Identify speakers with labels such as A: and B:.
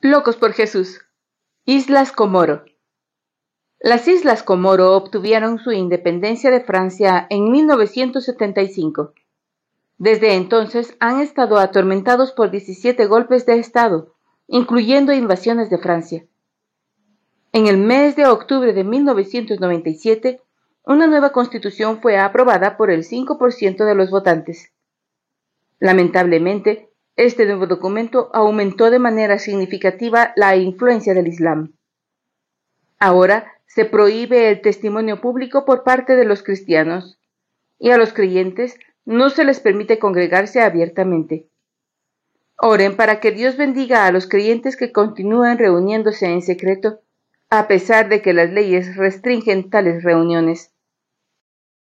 A: Locos por Jesús. Islas Comoro. Las Islas Comoro obtuvieron su independencia de Francia en 1975. Desde entonces han estado atormentados por 17 golpes de Estado, incluyendo invasiones de Francia. En el mes de octubre de 1997, una nueva constitución fue aprobada por el 5% de los votantes. Lamentablemente, este nuevo documento aumentó de manera significativa la influencia del Islam. Ahora se prohíbe el testimonio público por parte de los cristianos y a los creyentes no se les permite congregarse abiertamente. Oren para que Dios bendiga a los creyentes que continúan reuniéndose en secreto, a pesar de que las leyes restringen tales reuniones.